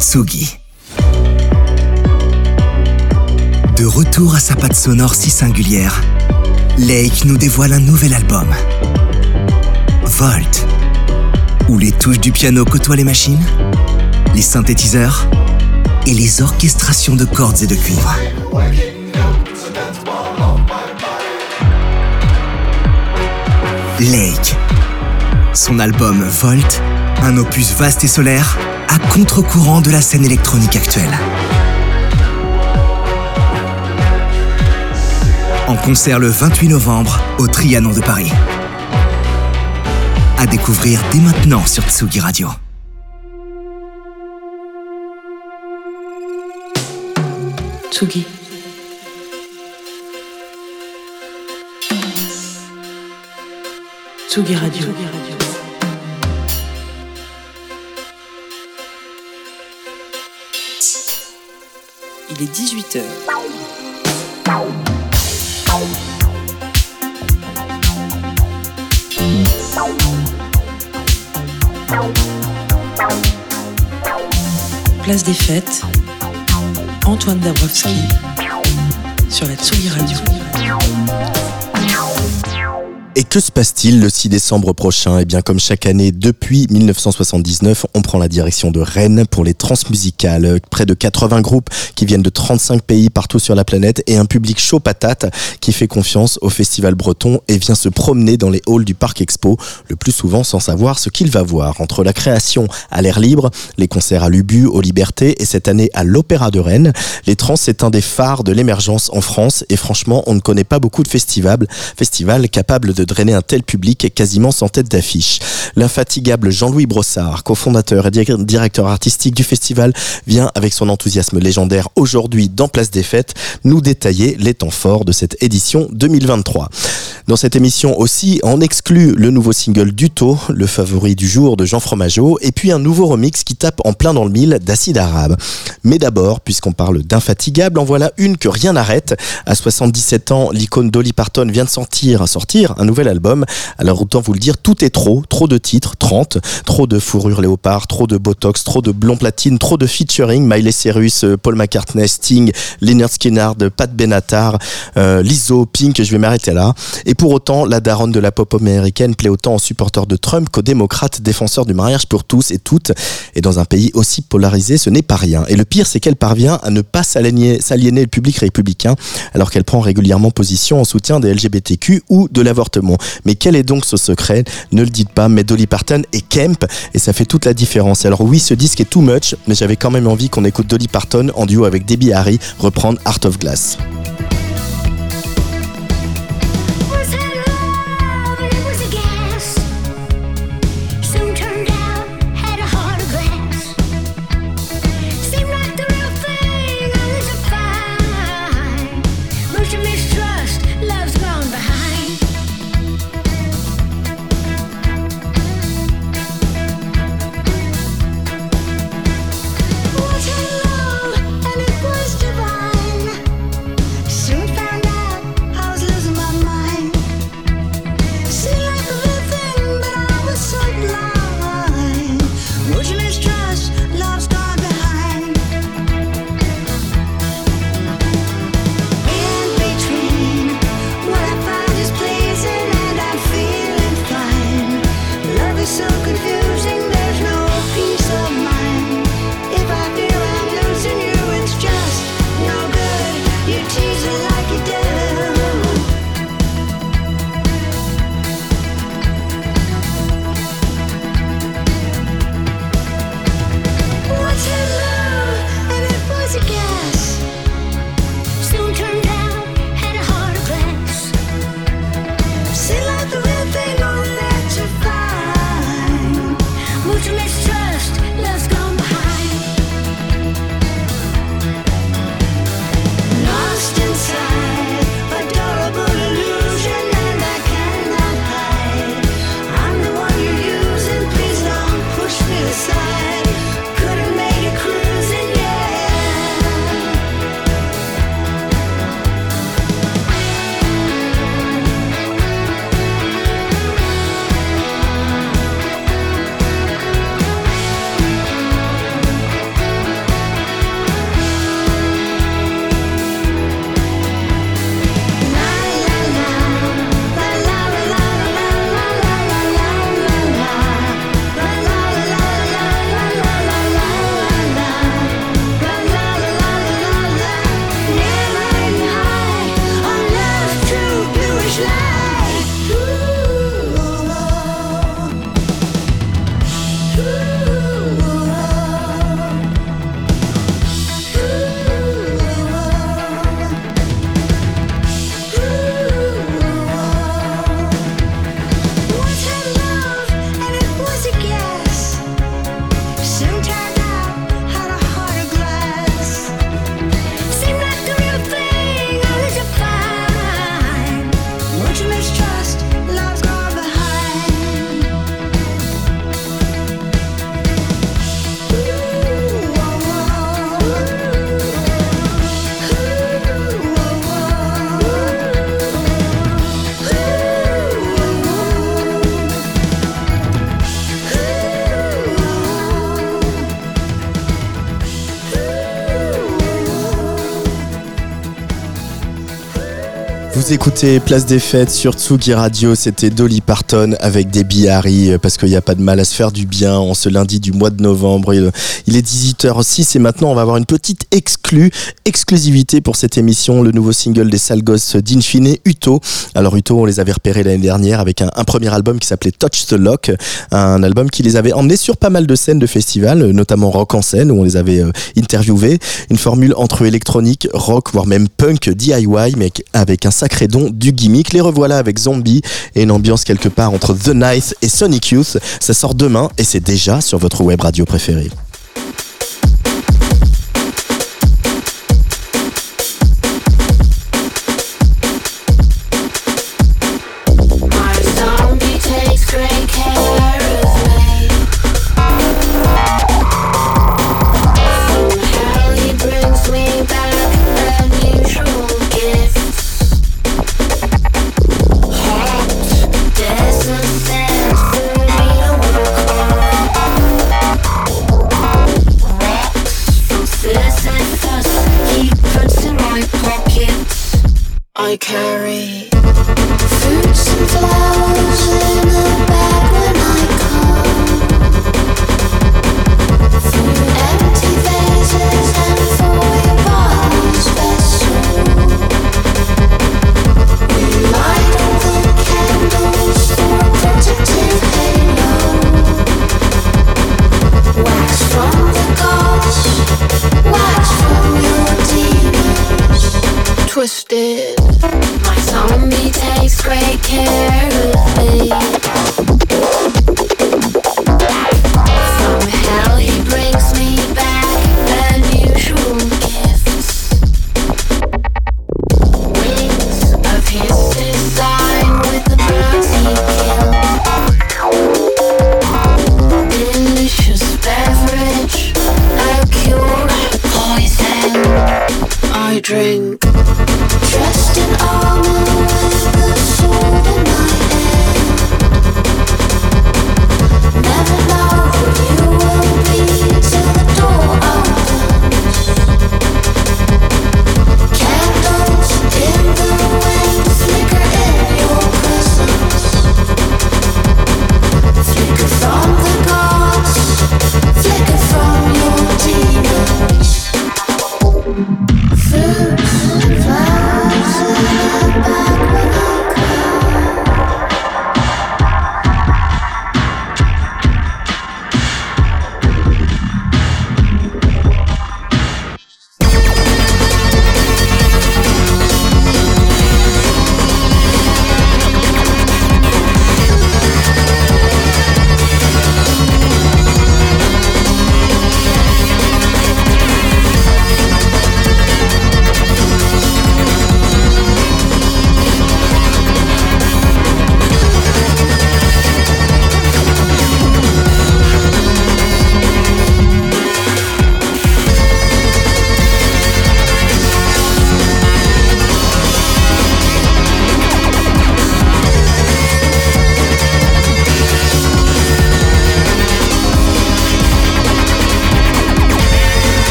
Tsugi. De retour à sa patte sonore si singulière, Lake nous dévoile un nouvel album. Volt. Où les touches du piano côtoient les machines, les synthétiseurs et les orchestrations de cordes et de cuivre. Lake. Son album Volt, un opus vaste et solaire, à contre-courant de la scène électronique actuelle. En concert le 28 novembre au Trianon de Paris. À découvrir dès maintenant sur Tsugi Radio. Tsugi. Tsugi Radio. Il est 18h. Place des fêtes, Antoine Dabrowski sur la Tsugi Radio. Et que se passe-t-il le 6 décembre prochain? Eh bien, comme chaque année depuis 1979, on prend la direction de Rennes pour les transmusicales. Près de 80 groupes qui viennent de 35 pays partout sur la planète et un public chaud patate qui fait confiance au festival breton et vient se promener dans les halls du Parc Expo, le plus souvent sans savoir ce qu'il va voir. Entre la création à l'air libre, les concerts à l'Ubu, aux Libertés et cette année à l'Opéra de Rennes, les trans c'est un des phares de l'émergence en France et franchement, on ne connaît pas beaucoup de festivals, festivals capables de drainer un tel public quasiment sans tête d'affiche. L'infatigable Jean-Louis Brossard, cofondateur et directeur artistique du festival, vient avec son enthousiasme légendaire aujourd'hui dans Place des Fêtes nous détailler les temps forts de cette édition 2023. Dans cette émission aussi, on exclut le nouveau single Duto, le favori du jour de Jean Fromageau, et puis un nouveau remix qui tape en plein dans le mille d'Acide Arabe. Mais d'abord, puisqu'on parle d'infatigable, en voilà une que rien n'arrête. À 77 ans, l'icône Dolly Parton vient de sortir, sortir un nouvel album. Alors autant vous le dire, tout est trop, trop de titres, 30, trop de fourrure léopard, trop de botox, trop de blond platine, trop de featuring, Miley Cyrus, Paul McCartney, Sting, Leonard Skinner, Pat Benatar, euh, Lizzo, Pink, je vais m'arrêter là. Et pour autant, la daronne de la pop américaine plaît autant aux supporters de Trump qu'aux démocrates défenseurs du mariage pour tous et toutes. Et dans un pays aussi polarisé, ce n'est pas rien. Et le pire, c'est qu'elle parvient à ne pas s'aliéner le public républicain alors qu'elle prend régulièrement position en soutien des LGBTQ ou de l'avortement. Mais quel est donc ce secret? Ne le dites pas, mais Dolly Parton et Kemp, et ça fait toute la différence. Alors oui, ce disque est too much, mais j'avais quand même envie qu'on écoute Dolly Parton en duo avec Debbie Harry reprendre Art of Glass. Écoutez Place des Fêtes sur Tsugi Radio, c'était Dolly Parton avec des Harry parce qu'il n'y a pas de mal à se faire du bien en ce lundi du mois de novembre. Il est 18h06 et maintenant on va avoir une petite exclue, exclusivité pour cette émission, le nouveau single des sales gosses d'Infine, Uto. Alors Uto, on les avait repérés l'année dernière avec un, premier album qui s'appelait Touch the Lock, un album qui les avait emmenés sur pas mal de scènes de festivals, notamment rock en scène où on les avait euh, interviewés. Une formule entre électronique, rock, voire même punk DIY, mais avec un sacré don du gimmick. Les revoilà avec Zombie et une ambiance quelque part entre The Night et Sonic Youth. Ça sort demain et c'est déjà sur votre web radio préférée. I carry fruits and flowers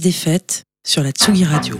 des fêtes sur la Tsugi Radio.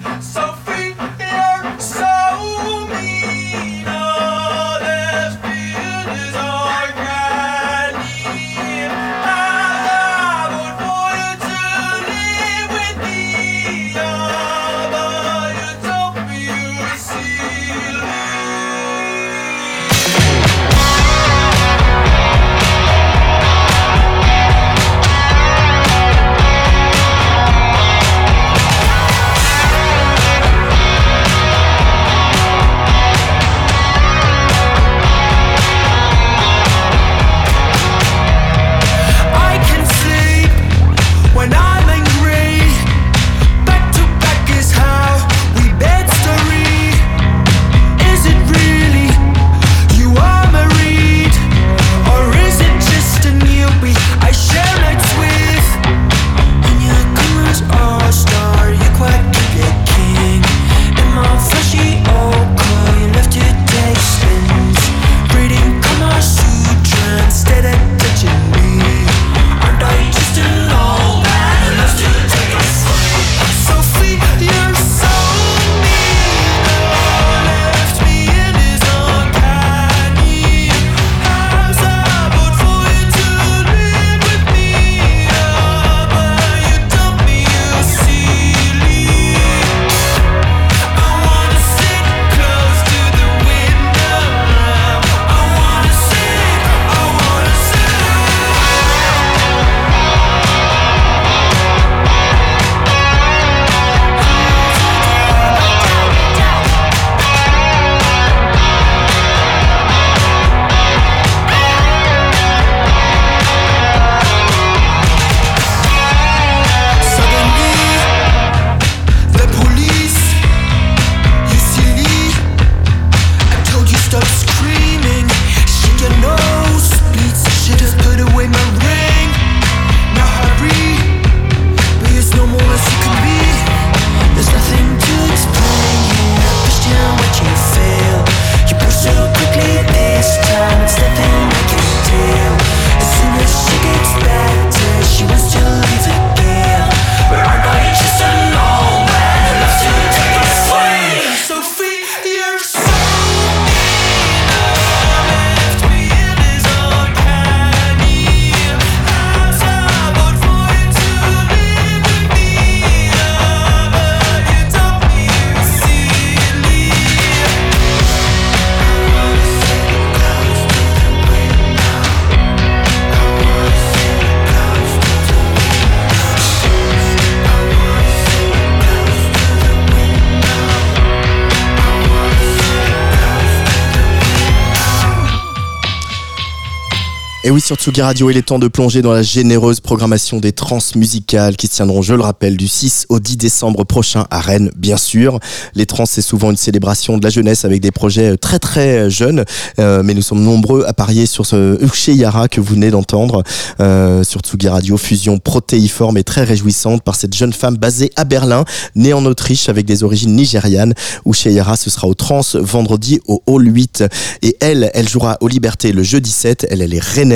Et oui, sur Tsugi Radio, il est temps de plonger dans la généreuse programmation des trans musicales qui se tiendront, je le rappelle, du 6 au 10 décembre prochain à Rennes, bien sûr. Les trans, c'est souvent une célébration de la jeunesse avec des projets très très jeunes, euh, mais nous sommes nombreux à parier sur ce Uche Yara que vous venez d'entendre euh, sur Tsugi Radio, fusion protéiforme et très réjouissante par cette jeune femme basée à Berlin, née en Autriche avec des origines nigérianes. Uche Yara, ce sera au trans vendredi au Hall 8 et elle, elle jouera aux Libertés le jeudi 7. Elle, elle est rennaise.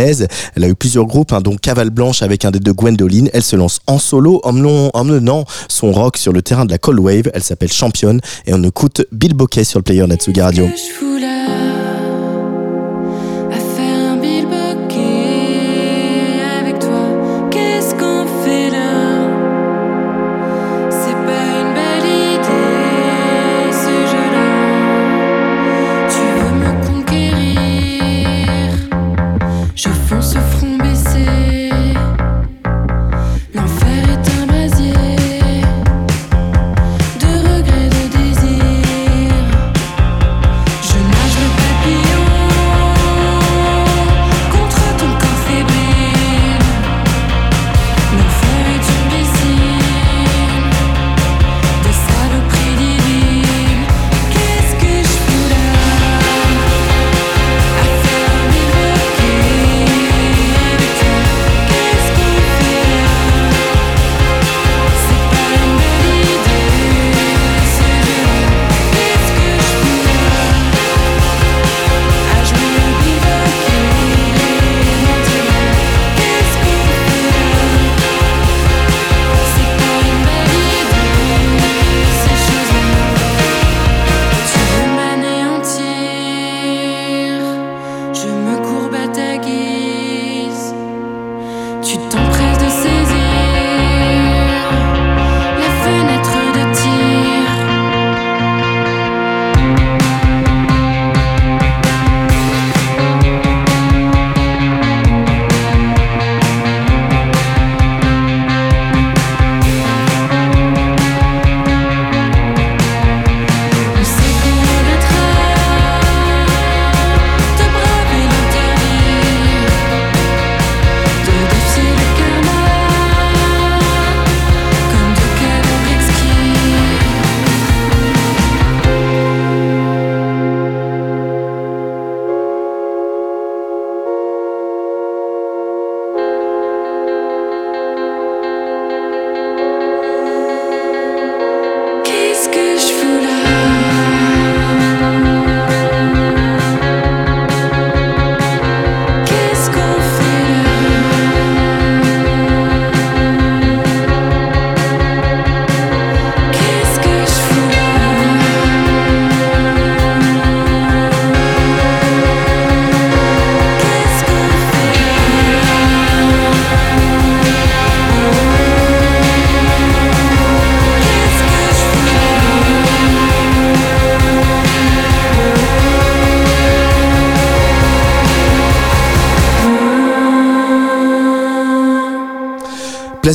Elle a eu plusieurs groupes, hein, dont Cavale Blanche avec un des deux Gwendoline. Elle se lance en solo, emmenant son rock sur le terrain de la Cold Wave. Elle s'appelle Championne et on écoute Bill Bokeh sur le player Natsuga Radio.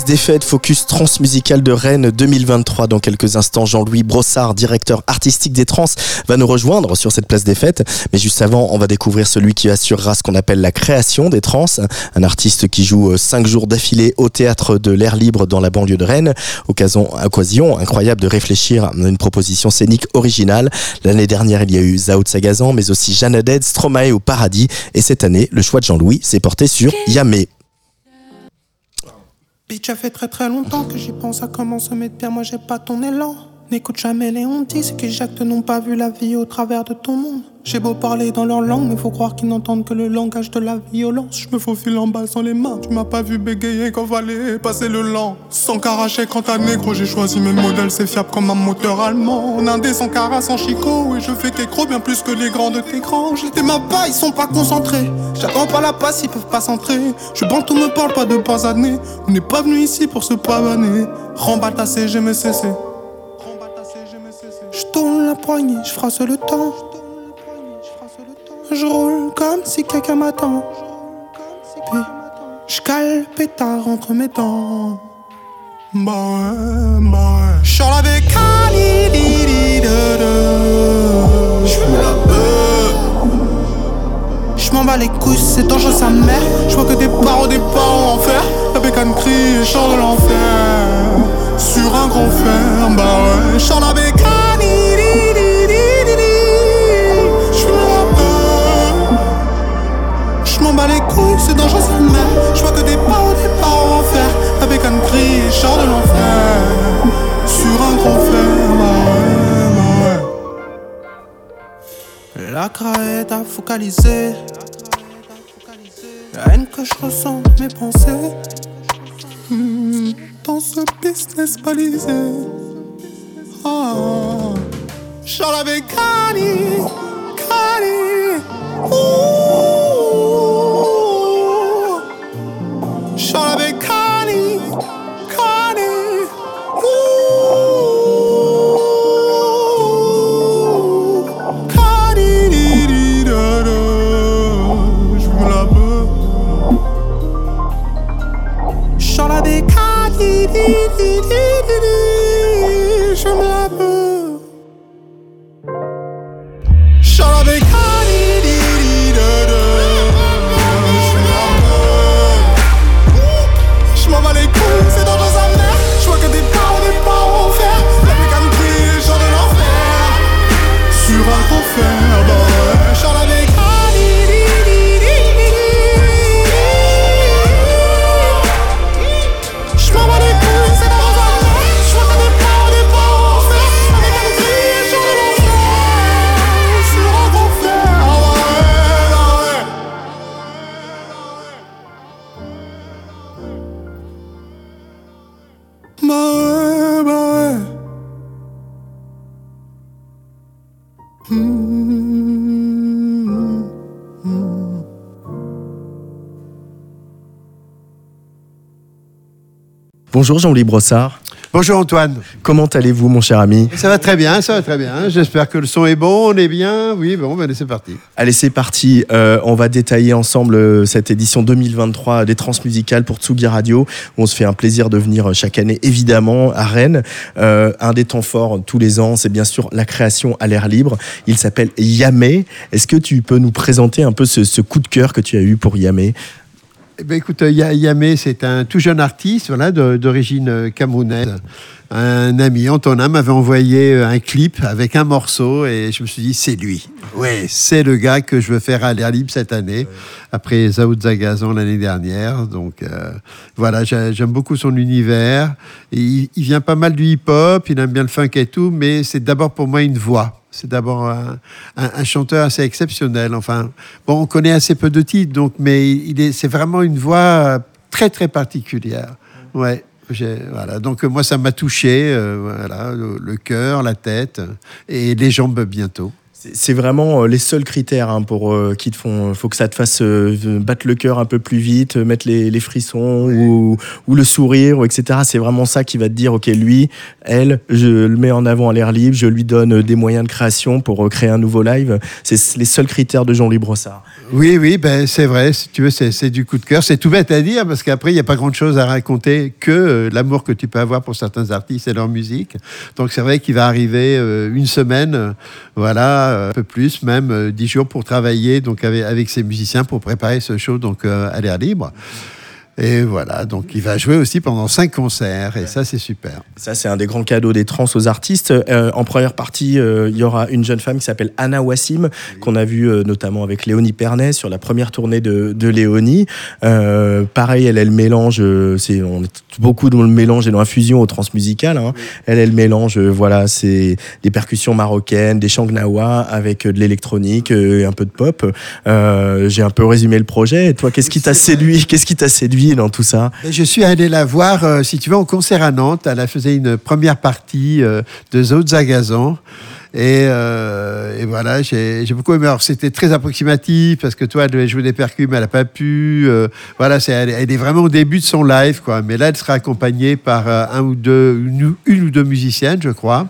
Des fêtes, focus transmusical de Rennes 2023. Dans quelques instants, Jean-Louis Brossard, directeur artistique des Trans, va nous rejoindre sur cette place des fêtes. Mais juste avant, on va découvrir celui qui assurera ce qu'on appelle la création des Trans. Un artiste qui joue euh, cinq jours d'affilée au théâtre de l'air libre dans la banlieue de Rennes. Occasion, occasion incroyable de réfléchir à une proposition scénique originale. L'année dernière, il y a eu Zao Sagazan, mais aussi Jeanne Haddad, Stromae au paradis. Et cette année, le choix de Jean-Louis s'est porté sur Yamé. Bitch, ça fait très très longtemps que j'y pense à comment se mettre bien, moi j'ai pas ton élan. N'écoute jamais les hontis, c'est que j'acte n'ont pas vu la vie au travers de ton monde. J'ai beau parler dans leur langue, mais faut croire qu'ils n'entendent que le langage de la violence. Je me faufile en bas sans les mains. Tu m'as pas vu bégayer quand fallait passer le lent? Sans caracher quand t'as négro, j'ai choisi mes modèles, c'est fiable comme un moteur allemand. En indé sans cara, sans chicot, et je fais qu'écro bien plus que les grands de tes grands. J'étais ma pas, ils sont pas concentrés. J'attends pas la passe, ils peuvent pas s'entrer. Je bande, tout me parle pas de pas années. On n'est pas venu ici pour se pavaner. Remballe ta CGMCC. Je tourne la poignée, je frasse le temps. Je roule comme si quelqu'un m'attend. Puis je cale pétard entre mes dents. Ouais, bah ouais. J'suis avec Ali, J'fous la beuh. m'en bats les couilles, c'est dangereux sa mère. Je vois que des parents, des parents en enfer. La bécane crie chante de l'enfer. Sur un gros fer, bah ouais, chante la bécane. Bats les couilles, c'est dangereux sa mère. Je vois que des parents, des parents en enfer. La bécane et chante de l'enfer. Sur un gros fer, ouais, ouais. La crainte à focaliser. La haine que je ressens mes pensées. Hmm, Dans ce business balisé. Oh. Charles avec Cani. Cani. Ouh. Bonjour Jean-Louis Brossard. Bonjour Antoine. Comment allez-vous, mon cher ami? Ça va très bien, ça va très bien. J'espère que le son est bon, on est bien. Oui, bon, ben, c'est parti. Allez, c'est parti. Euh, on va détailler ensemble euh, cette édition 2023 des Transmusicales pour Tsugi Radio. On se fait un plaisir de venir chaque année, évidemment, à Rennes. Euh, un des temps forts tous les ans, c'est bien sûr la création à l'air libre. Il s'appelle Yamé. Est-ce que tu peux nous présenter un peu ce, ce coup de cœur que tu as eu pour Yamé? Eh ben, écoute, euh, Ya- Yamé, c'est un tout jeune artiste voilà, d'origine euh, camerounaise. Un ami, Antonin, m'avait envoyé euh, un clip avec un morceau et je me suis dit, c'est lui. Ouais, c'est le gars que je veux faire à l'air libre cette année, après Zao Zagazan l'année dernière. Donc voilà, j'a- j'aime beaucoup son univers. Il vient pas mal du hip-hop, il aime bien le funk et tout, mais c'est d'abord pour moi une voix. C'est d'abord un, un- un chanteur assez exceptionnel. Enfin, bon, on connaît assez peu de titres, donc, mais il est, c'est vraiment une voix très très particulière. Ouais. Voilà, donc moi ça m'a touché, euh, voilà, le, le cœur, la tête et les jambes bientôt. C'est- vraiment euh, les seuls critères hein, pour euh, qui te font. faut que ça te fasse euh, battre le cœur un peu plus vite, euh, mettre les, les frissons ou, ou le sourire, ou etc. C'est vraiment ça qui va te dire, ok, lui, elle, je le mets en avant à l'air libre, je lui donne des moyens de création pour créer un nouveau live. C'est les seuls critères de Jean-Louis Brossard. Oui, oui, ben, c'est vrai, si tu veux, c'est, du coup de cœur. C'est tout bête à dire parce qu'après, il n'y a pas grand-chose à raconter que l'amour que tu peux avoir pour certains artistes et leur musique. Donc c'est vrai qu'il va arriver une semaine, voilà, un peu plus, même euh, dix jours pour travailler donc avec, avec ses musiciens pour préparer ce show donc euh, à l'air libre. Et voilà, donc il va jouer aussi pendant cinq concerts et ça c'est super. Ça, c'est un des grands cadeaux des trans aux artistes. Euh, en première partie, euh, il y aura une jeune femme qui s'appelle Anna Wassim, qu'on a vue euh, notamment avec Léonie Pernet sur la première tournée de, de Léonie. Euh, pareil, elle, elle mélange, euh, c'est, on est beaucoup dans le mélange et dans la fusion au transmusical. Hein. Elle, elle mélange, euh, voilà, c'est des percussions marocaines, des chants gnawa avec euh, de l'électronique euh, et un peu de pop. Euh, J'ai un peu résumé le projet. Et toi, qu'est-ce qui t'a séduit Qu'est-ce qui t'a séduit dans tout ça Je suis allé la voir, euh, si tu veux, en concert à Nantes. Elle a faisait une première partie euh, de Zao Zagazan. Et, euh, et voilà, j'ai beaucoup aimé. Alors, c'était très approximatif parce que toi, elle devait jouer des percus, elle n'a pas pu. voilà, c'est, elle, est vraiment au début de son live, quoi. Mais là, elle sera accompagnée par un ou deux, une ou deux musiciennes, je crois.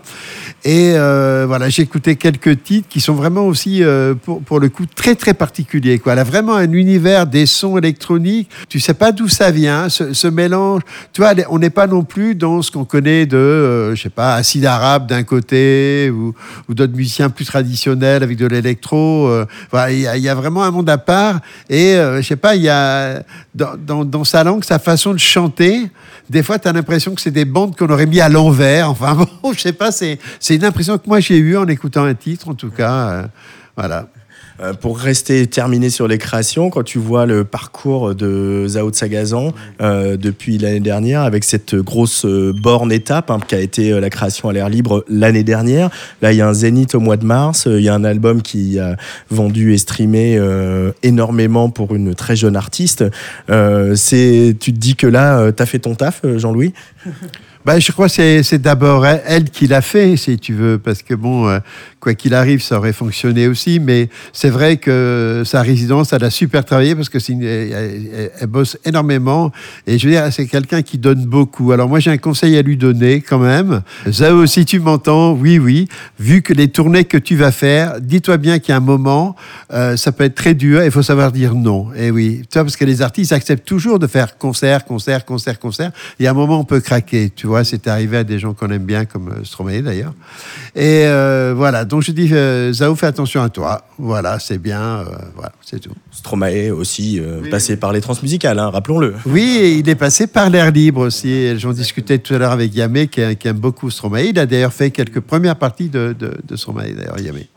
Et euh, voilà, j'ai écouté quelques titres qui sont vraiment aussi, euh, pour, pour le coup, très très particuliers. Quoi. Elle a vraiment un univers des sons électroniques. Tu sais pas d'où ça vient, ce, mélange. Tu vois, on n'est pas non plus dans ce qu'on connaît de, euh, je sais pas, acide arabe d'un côté ou, d'autres musiciens plus traditionnels avec de l'électro. euh, il y, a- vraiment un monde à part. Et euh, je sais pas, il y a dans, dans sa langue, sa façon de chanter. Des fois, tu as l'impression que c'est des bandes qu'on aurait mis à l'envers. Enfin bon, je sais pas, c'est une impression que moi j'ai eue en écoutant un titre, en tout cas. euh, voilà. Euh, pour rester terminé sur les créations, quand tu vois le parcours de Zao Sagazan euh, depuis l'année dernière, avec cette grosse euh, borne étape hein, qui a été la création à l'air libre l'année dernière, là il y a un zénith au mois de mars, il y a un album qui a vendu et streamé énormément pour une très jeune artiste. Tu te dis que là, tu as fait ton taf, Jean-Louis? Ben, je crois que c'est- d'abord elle, qui l'a fait, si tu veux, parce que bon, quoi qu'il arrive, ça aurait fonctionné aussi, mais c'est vrai que sa résidence, elle a super travaillé parce que une- elle, bosse énormément et je veux dire, c'est quelqu'un qui donne beaucoup. Alors moi, j'ai un conseil à lui donner quand même. Zao, si tu m'entends, oui, oui, vu que les tournées que tu vas faire, dis-toi bien qu'il y a un moment, euh, ça peut être très dur, il faut savoir dire non. Et oui, tu vois, parce que les artistes acceptent toujours de faire concert, concert, concert, concert. Il y a un moment, on peut craquer, tu vois, c'est arrivé à des gens qu'on aime bien, comme euh, Stromae d'ailleurs. Et euh, voilà, donc je dis, euh, Zao, fais attention à toi. Voilà, c'est bien, euh, voilà, c'est tout. Stromae aussi, euh, passé par les transmusicales, hein, rappelons-le. Oui, et il est passé par l'air libre aussi. J'en discutais tout à l'heure avec Yamé, qui, qui aime beaucoup Stromae. Il a d'ailleurs fait quelques premières parties de, de, de Stromae, d'ailleurs, Yamé.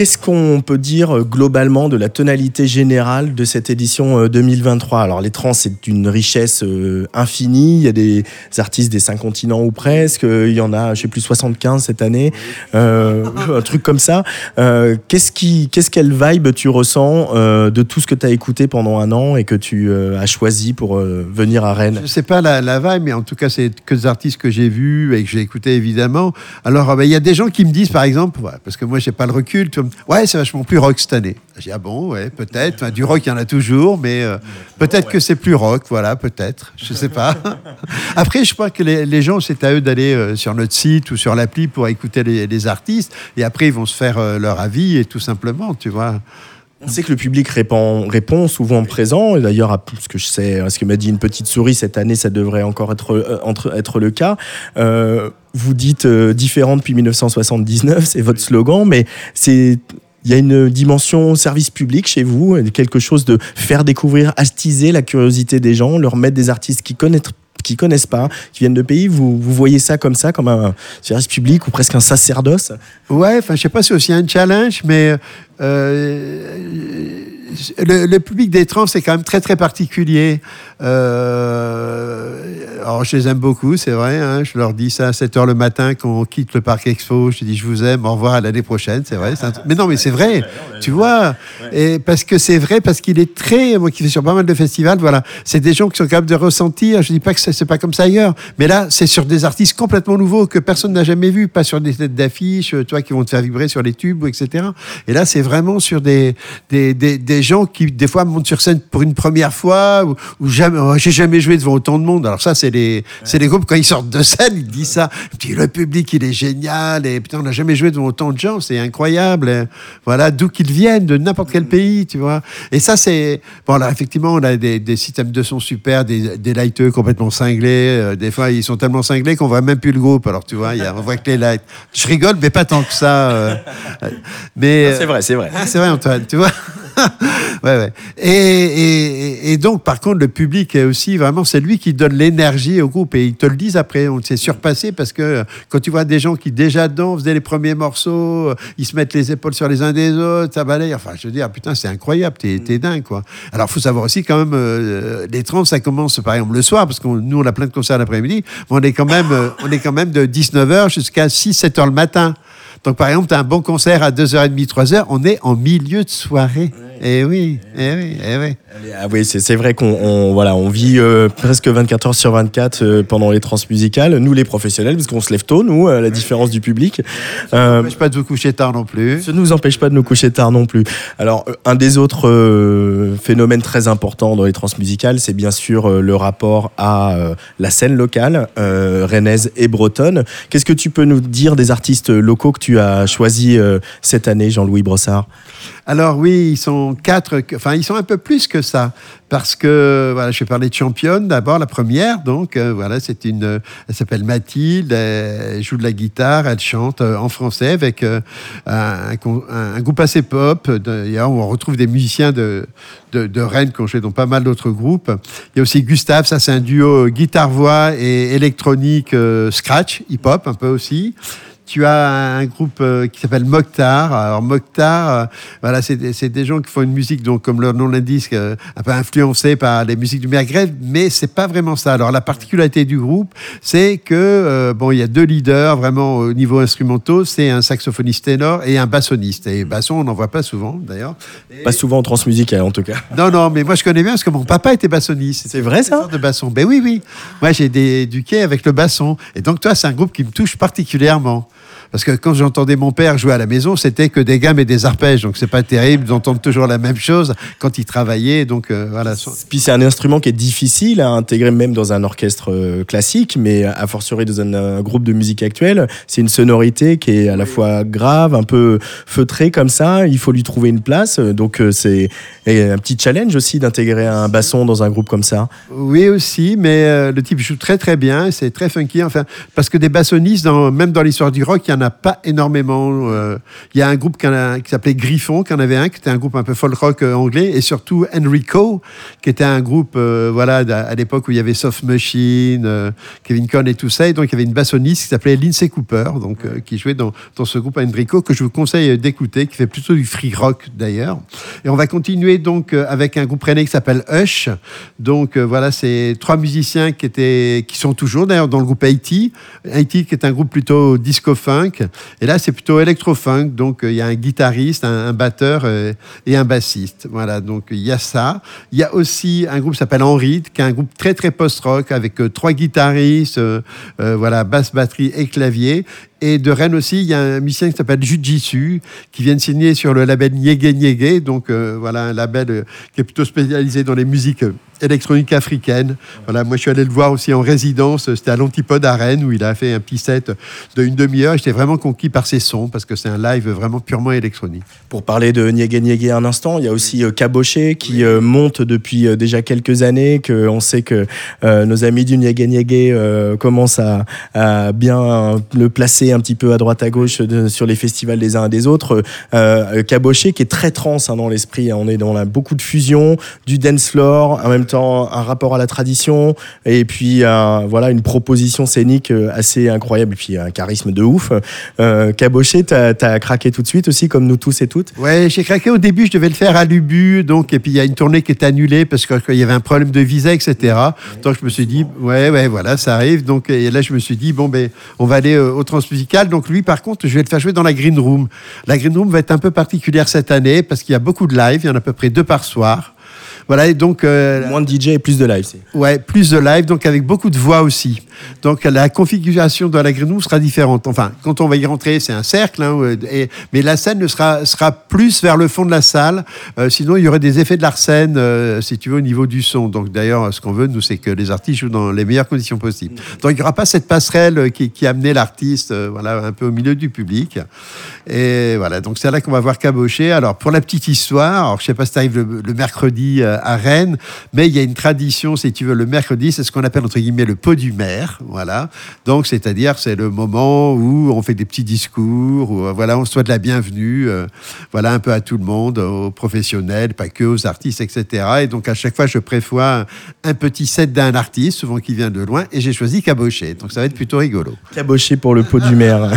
Euh, Qu'est-ce qu'on peut dire euh, globalement de la tonalité générale de cette édition euh, 2023 Alors les trans, c'est d'une richesse euh, infinie. Il y a des artistes des cinq continents ou presque. Euh, Il y en a, je sais plus, 75 cette année. Euh, un truc comme ça. Euh, Qu'est-ce qui, qu'est-ce quelle vibe tu ressens euh, de tout ce que tu as écouté pendant un an et que tu euh, as choisi pour euh, venir à Rennes? Je sais pas la, vibe, mais en tout cas, c'est que des artistes que j'ai vus et que j'ai écoutés évidemment. Alors, euh, ben, il y a des gens qui me disent, par exemple, parce que moi, j'ai pas le recul, tu vois, ouais, c'est vachement plus rock cette année. J'ai dit, ah bon, ouais, peut-être. Enfin, du rock, il y en a toujours, mais euh, peut-être que c'est plus rock, voilà, peut-être. Je sais pas. Après, je crois que les, les gens, c'est à eux d'aller euh, sur notre site ou sur l'appli pour écouter les, les artistes. Et après, ils vont se faire euh, leur avis et tout simplement, tu vois. On sait que le public répond, répond souvent présent. Et d'ailleurs, à ce que je sais, à ce que m'a dit une petite souris cette année, ça devrait encore être, être le cas. Euh, vous dites euh, différent depuis 1979, c'est votre slogan, mais c'est il y a une dimension service public chez vous, quelque chose de faire découvrir, attiser la curiosité des gens, leur mettre des artistes qui connaissent qui connaissent pas, qui viennent de pays, vous, vous voyez ça comme ça, comme un service public ou presque un sacerdoce? Ouais, enfin, je sais pas si c'est aussi un challenge, mais euh, le, public des trans, c'est quand même très, très particulier. Euh, alors, je les aime beaucoup, c'est vrai. hein, je leur dis ça à 7 h le matin quand on quitte le parc Expo. Je dis, je vous aime, au revoir à l'année prochaine, c'est vrai. Mais non, mais c'est vrai, tu vois. Et parce que c'est vrai, parce qu'il est très, moi qui vais sur pas mal de festivals, voilà, c'est des gens qui sont capables de ressentir. Je dis pas que c'est pas comme ça ailleurs, mais là, c'est sur des artistes complètement nouveaux que personne n'a jamais vus, pas sur des têtes d'affiches, tu vois, qui vont te faire vibrer sur les tubes, etc. Et là, c'est vraiment sur des, des, des, des gens qui, des fois, montent sur scène pour une première fois, ou, ou jamais, oh, j'ai jamais joué devant autant de monde. Alors ça, c'est les, c'est les groupes, quand ils sortent de scène, ils disent ça. Puis le public, il est génial, et putain, on n'a jamais joué devant autant de gens, c'est incroyable. Voilà, d'où qu'ils viennent, de n'importe quel pays, tu vois. Et ça, c'est, bon, là, effectivement, on a des, des systèmes de son super, des, des lighteux complètement cinglés. Euh, des fois, ils sont tellement cinglés qu'on voit même plus le groupe. Alors, tu vois, il y a, on voit que les lights. Je rigole, mais pas tant que ça. euh, mais, C'est vrai, c'est vrai. ah, c'est vrai, Antoine, tu vois. ouais, ouais. Et, et, et donc, par contre, le public est aussi vraiment, c'est lui qui donne l'énergie au groupe. Et ils te le disent après, on s'est surpassé parce que quand tu vois des gens qui déjà dedans faisaient les premiers morceaux, ils se mettent les épaules sur les uns des autres, ça balaye. Enfin, je veux dire, putain, c'est incroyable, t'es t'es dingue, quoi. Alors, faut savoir aussi quand même, euh, les trans, ça commence par exemple le soir, parce que nous, on a plein de concerts l'après-midi, on est quand même, euh, on est quand même de 19h jusqu'à 6-7h le matin. Donc, par exemple, tu as un bon concert à 2h30, 3h, on est en milieu de soirée. Eh oui, eh oui, eh oui. Ah oui, c'est vrai qu'on on- voilà, on vit euh, presque 24 heures sur 24 euh, pendant les transmusicales. Nous, les professionnels, parce qu'on se lève tôt, nous, à la différence du public. Euh, Empêche pas de vous coucher tard non plus. Ça ne nous empêche pas de nous coucher tard non plus. Alors, euh, un des autres euh, phénomènes très importants dans les transmusicales, c'est bien sûr euh, le rapport à euh, la scène locale, euh, rennaise et bretonne. Qu'est-ce que tu peux nous dire des artistes locaux que tu as choisis euh, cette année, Jean-Louis Brossard? Alors oui, ils sont quatre, enfin ils sont un peu plus que ça, parce que voilà, je vais parler de championne d'abord, la première, donc euh, voilà, c'est une, elle s'appelle Mathilde, elle joue de la guitare, elle chante euh, en français avec un, groupe assez pop, d'ailleurs on retrouve des musiciens de, de, Rennes ont joué dans pas mal d'autres groupes. Il y a aussi Gustave, ça c'est un duo guitare-voix et électronique scratch, hip-hop un peu aussi. Tu as un groupe euh, qui s'appelle Mokhtar. Alors Mokhtar, euh, voilà, c'est des, gens qui font une musique, donc comme leur nom l'indique, euh, un peu influencée par les musiques du Maghreb, mais c'est pas vraiment ça. Alors la particularité du groupe, c'est que bon, il y a deux leaders vraiment au niveau instrumentaux, c'est un saxophoniste ténor et un bassoniste. Et basson, on n'en voit pas souvent d'ailleurs. Pas souvent en transmusicale, en tout cas. Non, non, mais moi je connais bien parce que mon papa était bassoniste. C'est vrai, ça de basson. Ben oui, oui. Moi j'ai été éduqué avec le basson. Et donc toi, c'est un groupe qui me touche particulièrement. Parce que quand j'entendais mon père jouer à la maison, c'était que des gammes et des arpèges. Donc c'est pas terrible d'entendre toujours la même chose quand il travaillait. Donc euh, voilà. Puis c'est un instrument qui est difficile à intégrer même dans un orchestre euh, classique, mais a fortiori dans un, un groupe de musique actuelle. C'est une sonorité qui est à la fois grave, un peu feutrée comme ça. Il faut lui trouver une place. Donc euh, c'est un petit challenge aussi d'intégrer un basson dans un groupe comme ça. Oui aussi, mais le type joue très très bien, c'est très funky. Enfin, parce que des bassonistes, dans- même dans l'histoire du rock, il y en a pas énormément. euh. Il y a un groupe qui, en s'appelait Griffon, qui en avait un, qui était un groupe un peu folk rock euh, anglais, et surtout Enrico, qui était un groupe, euh, voilà, à l'époque où il y avait Soft Machine, Kevin Conn et tout ça, et donc il y avait une bassoniste qui s'appelait Lindsay Cooper, donc qui jouait dans, dans ce groupe Enrico que je vous conseille d'écouter, qui fait plutôt du free rock d'ailleurs. Et on va continuer donc avec un groupe rennais qui s'appelle Hush. Donc voilà, c'est trois musiciens qui étaient, qui sont toujours d'ailleurs dans le groupe Haiti. Haiti qui est un groupe plutôt disco funk. Et là, c'est plutôt électro funk. Donc euh, il y a un guitariste, un, batteur euh, et un bassiste. Voilà, donc il y a ça. Il y a aussi un groupe qui s'appelle Henri, qui est un groupe très très post-rock avec euh, trois guitaristes, voilà, basse, batterie et clavier. Et de Rennes aussi, il y a un musicien qui s'appelle Jujitsu, qui vient de signer sur le label Nyege Nyege, donc euh, voilà un label euh, qui est plutôt spécialisé dans les musiques euh, électroniques africaines. Voilà, moi je suis allé le voir aussi en résidence, c'était à l'Antipode à Rennes, où il a fait un petit set de une demi-heure. J'étais vraiment conquis par ses sons, parce que c'est un live vraiment purement électronique. Pour parler de Niégué Niégué un instant, il y a aussi euh, Cabochet qui monte depuis déjà quelques années, que on sait que nos amis du Niégué euh, commencent à, à bien le placer un petit peu à droite à gauche de- sur les festivals des uns et des autres. Euh, Cabochet qui est très trans hein, dans l'esprit, hein. on est dans la- beaucoup de fusion, du dance floor, en même temps un rapport à la tradition, et puis euh, voilà une proposition scénique euh, assez incroyable, et puis un charisme de ouf. Euh, Cabochet, t'as as craqué tout de suite aussi, comme nous tous et toutes? Ouais, j'ai craqué au début, je devais le faire à Lubu, donc, et puis il y a une tournée qui est annulée parce qu'il y avait un problème de visa, etc. Donc je me suis dit, ouais, ouais, voilà, ça arrive. Donc, et là, je me suis dit, bon, ben, on va aller euh, au Transmusical. Donc lui, par contre, je vais le faire jouer dans la Green Room. La Green Room va être un peu particulière cette année parce qu'il y a beaucoup de live, il y en a à peu près deux par soir. Voilà, et donc. euh, Moins de DJ et plus de live. c'est- Ouais, plus de live, donc avec beaucoup de voix aussi. Donc la configuration de la Room sera différente. Enfin, quand on va y rentrer, c'est un cercle, hein, et- mais la scène ne sera, sera plus vers le fond de la salle. Euh, sinon, il y aurait des effets de l'arsène, euh, si tu veux, au niveau du son. Donc d'ailleurs, ce qu'on veut, nous, c'est que les artistes jouent dans les meilleures conditions possibles. Donc il n'y aura pas cette passerelle euh, qui, qui amenait l'artiste voilà, un peu au milieu du public. Et voilà, donc c'est là qu'on va voir Cabochet. Alors pour la petite histoire, alors, je sais pas si ça arrive le, le mercredi à Rennes, mais il y a une tradition, si tu veux, le mercredi, c'est ce qu'on appelle entre guillemets le pot du maire. Voilà. Donc c'est-à-dire c'est le moment où on fait des petits discours, où euh, voilà, on souhaite la bienvenue, euh, voilà un peu à tout le monde, aux professionnels, pas que aux artistes, etc. Et donc à chaque fois, je prévois un, un petit set d'un artiste, souvent qui vient de loin, et j'ai choisi Cabochet. Donc ça va être plutôt rigolo. Cabochet pour le pot du maire.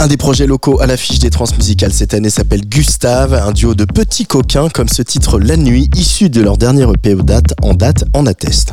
Un des projets locaux à l'affiche des transmusicales cette année s'appelle Gustave, un duo de petits coquins comme ce titre La Nuit, issu de leur dernier EP en date en atteste.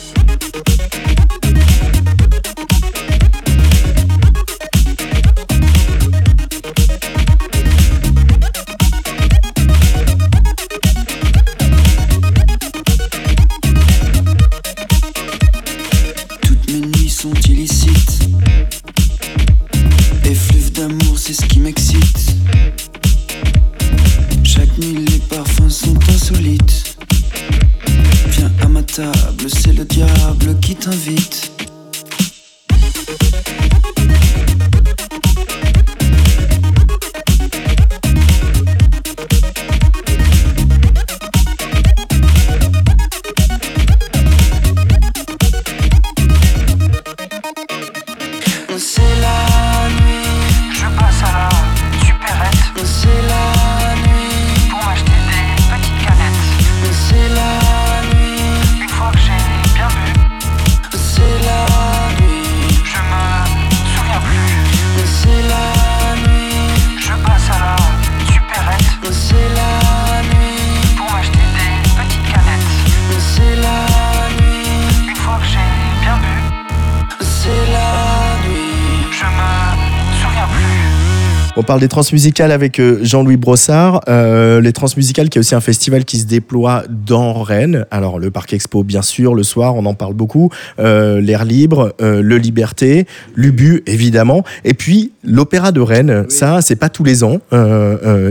parle des transmusicales avec euh, Jean-Louis Brossard. Euh, les transmusicales, qui est aussi un festival qui se déploie dans Rennes. Alors, le Parc Expo, bien sûr, le soir, on en parle beaucoup. Euh, L'air libre, le Liberté, l'Ubu, évidemment. Et puis, l'Opéra de Rennes. Ça, c'est pas tous les ans.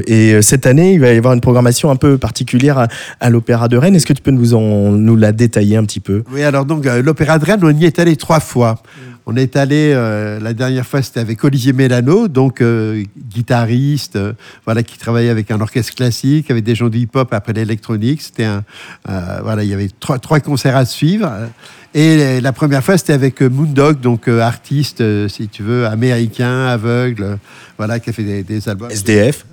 et cette année, il va y avoir une programmation un peu particulière à, l'Opéra de Rennes. Est-ce que tu peux nous, en, nous la détailler un petit peu? Oui, alors, donc, l'Opéra de Rennes, on y est allé trois fois. On est allé, euh, la dernière fois, c'était avec Olivier Mélano, donc euh, guitariste, euh, voilà, qui travaillait avec un orchestre classique, avec des gens du hip-hop après l'électronique. C'était un, voilà, il y avait trois, trois concerts à suivre. Et la première fois, c'était avec Moondog, donc artiste, si tu veux, américain, aveugle, voilà, qui a fait des, albums. SDF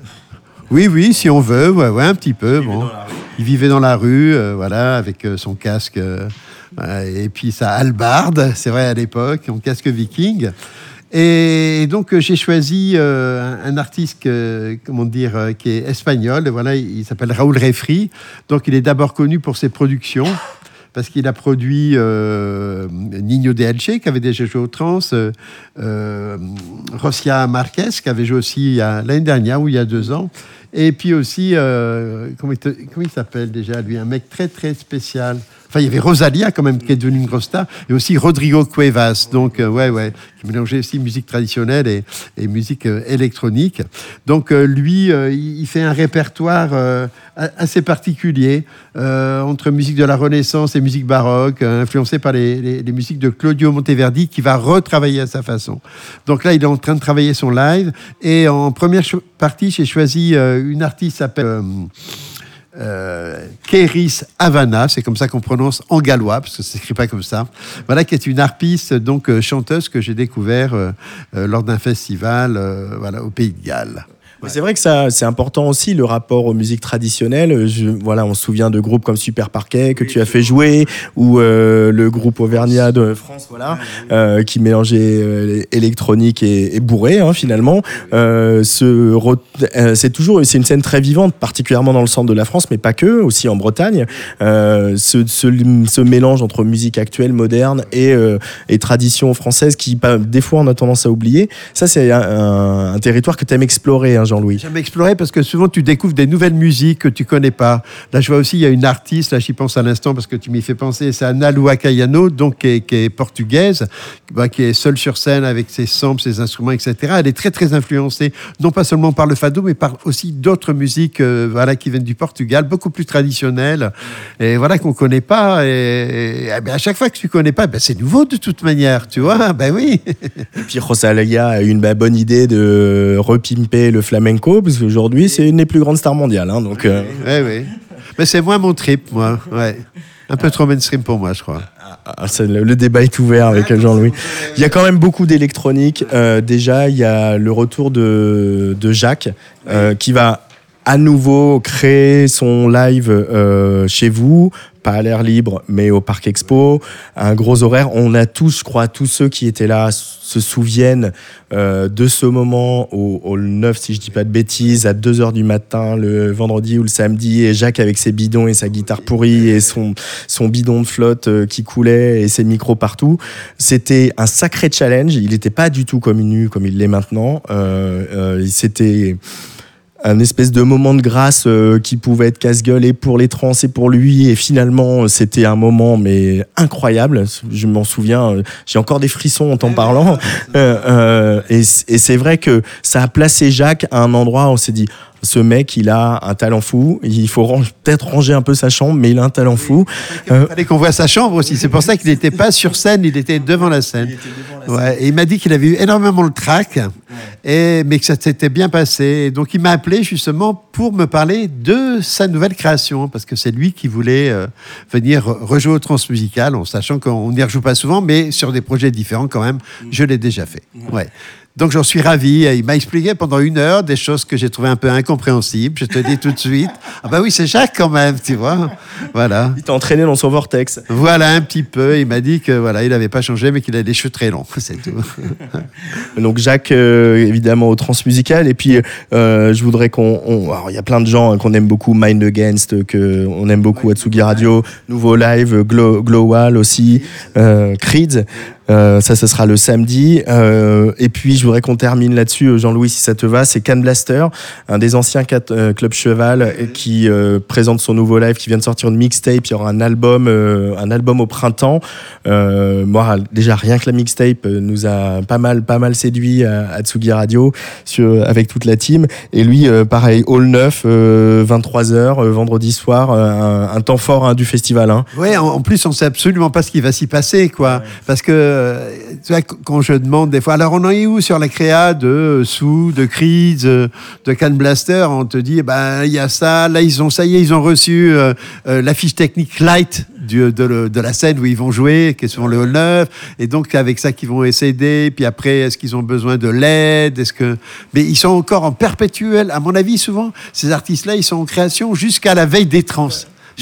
oui, oui, si on veut, ouais, un petit peu. Il, bon. vivait, dans il vivait dans la rue, voilà, avec son casque et puis sa halbarde, c'est vrai à l'époque, en casque viking. Et donc j'ai choisi euh, un, artiste, comment dire, euh, qui est espagnol. Voilà, il s'appelle Raoul Refri. Donc il est d'abord connu pour ses productions parce qu'il a produit euh, Nino de Elche, qui avait déjà joué au trans, euh, Rosia Marquez, qui avait joué aussi l'année dernière ou il y a deux ans, et puis aussi, comment il s'appelle déjà lui, un mec très très spécial. Enfin, il y avait Rosalia quand même qui est devenue une grosse star, et aussi Rodrigo Cuevas, donc euh, ouais ouais, qui mélangeait aussi musique traditionnelle et, musique euh, électronique. Donc euh, lui, il fait un répertoire assez particulier entre musique de la Renaissance et musique baroque, influencé par les, les, musiques de Claudio Monteverdi, qui va retravailler à sa façon. Donc là, il est en train de travailler son live, et en première partie, j'ai choisi une artiste qui s'appelle Kéris Havana, c'est comme ça qu'on prononce en gallois, parce que ça s'écrit pas comme ça. Voilà, qui est une harpiste, donc chanteuse que j'ai découvert lors d'un festival voilà, au Pays de Galles. C'est vrai que ça, c'est important aussi le rapport aux musiques traditionnelles. Je, voilà, on se souvient de groupes comme Super Parquet que tu as fait jouer ou euh, le groupe Auvergnat de France, voilà, euh, qui mélangeait euh, électronique et, et bourré hein, finalement. C'est toujours, c'est une scène très vivante, particulièrement dans le centre de la France, mais pas que, aussi en Bretagne. Ce, ce, ce, mélange entre musique actuelle, moderne et, et tradition française qui, des fois, on a tendance à oublier. Ça, c'est un, un, territoire que tu aimes explorer. Hein, Jean-Louis J'aime explorer parce que souvent tu découvres des nouvelles musiques que tu connais pas. Là, je vois aussi, il y a une artiste, là j'y pense à l'instant parce que tu m'y fais penser, c'est Ana Cayano, donc qui est, portugaise, bah, qui est seule sur scène avec ses samples, ses instruments, etc. Elle est très très influencée, non pas seulement par le fado, mais par aussi d'autres musiques euh, voilà, qui viennent du Portugal, beaucoup plus traditionnelles, et voilà qu'on connaît pas. Et, eh ben, à chaque fois que tu connais pas, ben, c'est nouveau de toute manière, tu vois. Ben oui. et puis Rosalia a eu une bonne idée de repimper le flamenco, parce qu'aujourd'hui, c'est une des plus grandes stars mondiales. Hein, donc, euh. oui, Mais c'est moins mon trip, moi. Ouais. Un peu trop mainstream pour moi, je crois. Ah, le débat est ouvert avec Jean-Louis. Il y a quand même beaucoup d'électronique. Euh, déjà, il y a le retour de, de Jacques, euh, qui va à nouveau créer son live euh, chez vous, pas à l'air libre, mais au Parc Expo, un gros horaire. On a tous, je crois, tous ceux qui étaient là se souviennent euh, de ce moment au, au, 9, si je dis pas de bêtises, à 2h du matin, le vendredi ou le samedi, et Jacques avec ses bidons et sa guitare pourrie et son, bidon de flotte euh, qui coulait et ses micros partout. C'était un sacré challenge. Il n'était pas du tout comme nu comme il l'est maintenant. Euh, euh, C'était un espèce de moment de grâce euh, qui pouvait être casse-gueule et pour les trans et pour lui et finalement c'était un moment mais incroyable je m'en souviens euh, j'ai encore des frissons en t'en parlant euh, et, et c'est vrai que ça a placé Jacques à un endroit où on s'est dit ce mec, il a un talent fou. Il faut peut-être ranger un peu sa chambre, mais il a un talent fou. Il euh, fallait qu'on voit sa chambre aussi. C'est pour ça qu'il n'était pas sur scène, il était devant la scène. Il, ouais, et il m'a dit qu'il avait eu énormément le trac, et, mais que ça s'était bien passé. donc il m'a appelé justement pour me parler de sa nouvelle création, parce que c'est lui qui voulait euh, venir rejouer au transmusical, en sachant qu'on n'y rejoue pas souvent, mais sur des projets différents quand même. Je l'ai déjà fait. Ouais. Donc j'en suis ravi. Il m'a expliqué pendant une heure des choses que j'ai trouvées un peu incompréhensibles. Je te dis tout de suite. Ah bah oui, c'est Jacques quand même, tu vois. Voilà. Il t'a entraîné dans son vortex. Voilà un petit peu. Il m'a dit que voilà, il n'avait pas changé, mais qu'il avait des cheveux très longs. C'est tout. Donc Jacques, euh, évidemment au transmusical. Et puis euh, je voudrais qu'on. Alors il y a plein de gens hein, qu'on aime beaucoup. Mind Against, que on aime beaucoup. Atsugi Radio, nouveau live, Glow, Glowal aussi, euh, Creed. Euh, ça, ce sera le samedi. Et puis, je voudrais qu'on termine là-dessus, euh, Jean-Louis, si ça te va. C'est Can Blaster, un des anciens euh, Club Cheval, qui euh, présente son nouveau live, qui vient de sortir une mixtape. Il y aura un album, un album au printemps. moi, déjà, rien que la mixtape nous a pas mal, pas mal séduit à, à Tsugi Radio sur, avec toute la team. Et lui, pareil, Hall 9, 23h, vendredi soir, un, un, temps fort hein, du festival. Hein. Ouais, en, plus, on sait absolument pas ce qui va s'y passer, quoi. Parce que tu vois, quand je demande des fois, alors on en est où sur la créa de Sous, de Creed, de, Can Blaster On te dit, ben il y a ça, là ils ont ça y est, ils ont reçu euh, euh, la fiche technique light de, de, la scène où ils vont jouer, qui est souvent le hall 9, et donc avec ça qu'ils vont essayer. Puis après, est-ce qu'ils ont besoin de l'aide? Est-ce que mais ils sont encore en perpétuel. À mon avis, souvent ces artistes-là, ils sont en création jusqu'à la veille des trans.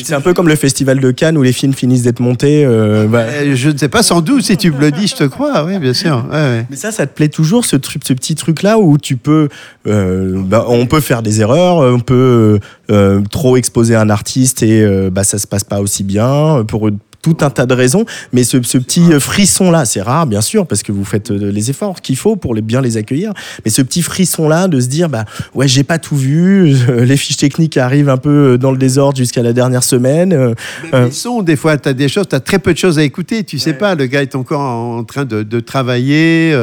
C'est un peu comme le festival de Cannes où les films finissent d'être montés. Euh, bah. euh, Je ne sais pas, sans doute, si tu me le dis, je te crois, oui, bien sûr. Mais ça, ça te plaît toujours, ce, truc, ce petit truc-là où tu peux. Euh, bah, on peut faire des erreurs, on peut trop exposer un artiste et bah, ça se passe pas aussi bien. Pour, tout un tas de raisons. Mais ce, petit frisson-là, c'est rare, bien sûr, parce que vous faites euh, les efforts qu'il faut pour les, bien les accueillir. Mais ce petit frisson-là de se dire, bah ouais, j'ai pas tout vu, les fiches techniques arrivent un peu dans le désordre jusqu'à la dernière semaine. Euh, euh. sont, des fois, tu as des choses, tu as très peu de choses à écouter. Tu sais pas, le gars est encore en train de, travailler.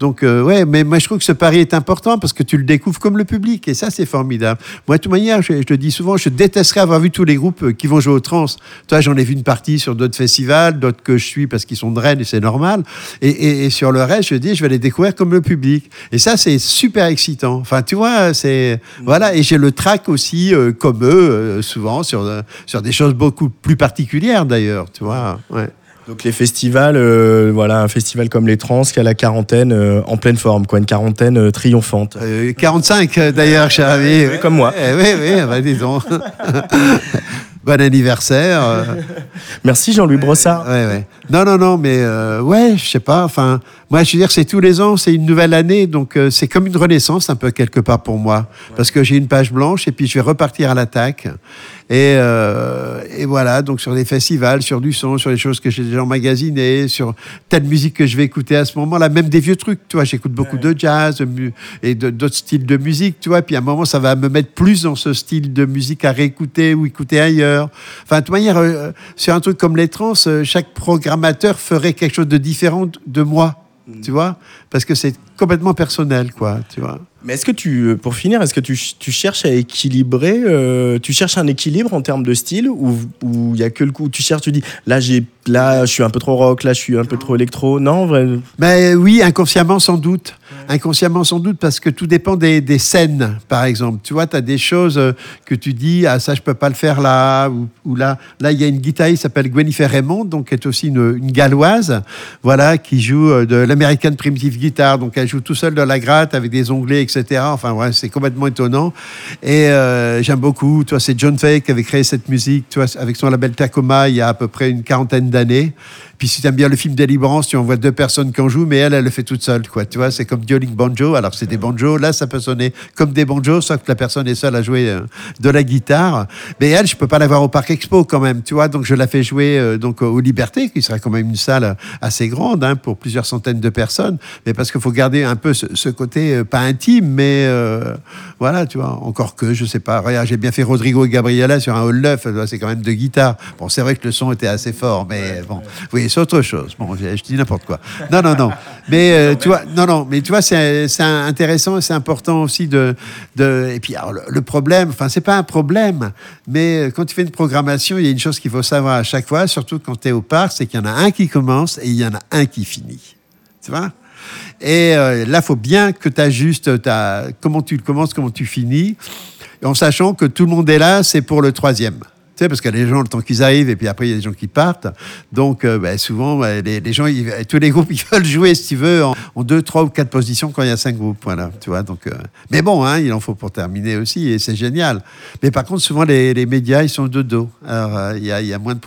donc, ouais, mais moi, je trouve que ce pari est important parce que tu le découvres comme le public. Et ça, c'est formidable. Moi, de toute manière, je, je te dis souvent, je détesterais avoir vu tous les groupes qui vont jouer au trans. Toi, j'en ai vu une partie sur d'autres festivals, d'autres que je suis parce qu'ils sont de Rennes et c'est normal. Et, et, sur le reste, je dis, je vais les découvrir comme le public. Et ça, c'est super excitant. Enfin, tu vois, c'est voilà. Et j'ai le track aussi, euh, comme eux, euh, souvent sur sur des choses beaucoup plus particulières d'ailleurs. Tu vois. Ouais. Donc les festivals, euh, voilà, un festival comme les Trans qui a la quarantaine euh, en pleine forme, quoi, une quarantaine euh, triomphante. 45 d'ailleurs, cher ami. comme moi. Eh oui, oui, bah, dis donc. bon anniversaire. Merci Jean-Louis Brossard. Ouais, ouais. Non, non, non, mais ouais, je sais pas. Enfin, moi, je veux dire, c'est tous les ans, c'est une nouvelle année, donc c'est comme une renaissance un peu quelque part pour moi, parce que j'ai une page blanche et puis je vais repartir à l'attaque. Et, euh, et, voilà, donc sur les festivals, sur du son, sur les choses que j'ai déjà emmagasinées, sur telle musique que je vais écouter à ce moment-là, même des vieux trucs, tu vois, j'écoute beaucoup de jazz et d'autres styles de musique, tu vois, puis à un moment, ça va me mettre plus dans ce style de musique à réécouter ou écouter ailleurs. Enfin, de toute manière, euh, sur un truc comme les trans, euh, chaque programmateur ferait quelque chose de différent de moi, tu vois, parce que c'est complètement personnel, quoi, tu vois. Mais est-ce que tu, pour finir, est-ce que tu, tu, cherches à équilibrer, euh, tu cherches un équilibre en termes de style ou il y a que le coup, tu cherches, tu dis, là j'ai, là je suis un peu trop rock, là je suis un peu trop électro, non vrai? Ben oui, inconsciemment sans doute, inconsciemment sans doute parce que tout dépend des, des scènes, par exemple. Tu vois, tu as des choses euh, que tu dis, ah ça je peux pas le faire là ou, ou là, là il y a une guitariste qui s'appelle Gwenifer Raymond, donc qui est aussi une, une galloise, voilà, qui joue euh, de l'American Primitive Guitar, donc elle joue tout seul dans la gratte avec des onglets etc. Enfin, c'est complètement étonnant. Et euh, j'aime beaucoup. Toi, c'est John Fay qui avait créé cette musique, toi, avec son label Tacoma il y a à peu près une quarantaine d'années. Puis si tu aimes bien le film Délivrance, tu en vois deux personnes qui en jouent, mais elle, elle le fait toute seule. Quoi. Tu vois, c'est comme Dueling Banjo. Alors c'est des banjos. Là, ça peut sonner comme des banjos, sauf que la personne est seule à jouer euh, de la guitare. Mais elle, je peux pas la voir au Parc Expo quand même. Tu vois, donc je la fais jouer euh, donc aux Libertés, qui serait quand même une salle assez grande hein, pour plusieurs centaines de personnes. Mais parce qu'il faut garder un peu ce, côté euh, pas intime, mais voilà, tu vois. Encore que, je sais pas. Regarde, j'ai bien fait Rodrigo et Gabriela sur un hall 9. C'est quand même deux guitares. Bon, c'est vrai que le son était assez fort, mais bon. Oui, c'est autre chose. Bon, je, dis n'importe quoi. Non, non, non. Mais euh, tu vois, non, non. Mais tu vois, c'est intéressant c'est important aussi de. Et puis, le, problème, enfin, c'est pas un problème, mais euh, quand tu fais une programmation, il y a une chose qu'il faut savoir à chaque fois, surtout quand tu es au parc, c'est qu'il y en a un qui commence et il y en a un qui finit. Tu vois? Et euh, là, faut bien que tu ajustes ta, comment tu commences, comment tu finis, en sachant que tout le monde est là, c'est pour le troisième parce que les gens, le temps qu'ils arrivent, et puis après, il y a des gens qui partent. Donc, euh, ben, souvent, ben, les, gens, tous les groupes, ils veulent jouer, si tu veux, en, deux, trois ou quatre positions quand il y a cinq groupes. Voilà, tu vois. Donc, euh, mais bon, hein, il en faut pour terminer aussi, et c'est génial. Mais par contre, souvent, les, médias, ils sont de dos. Alors, euh, il y, a, y, a, moins de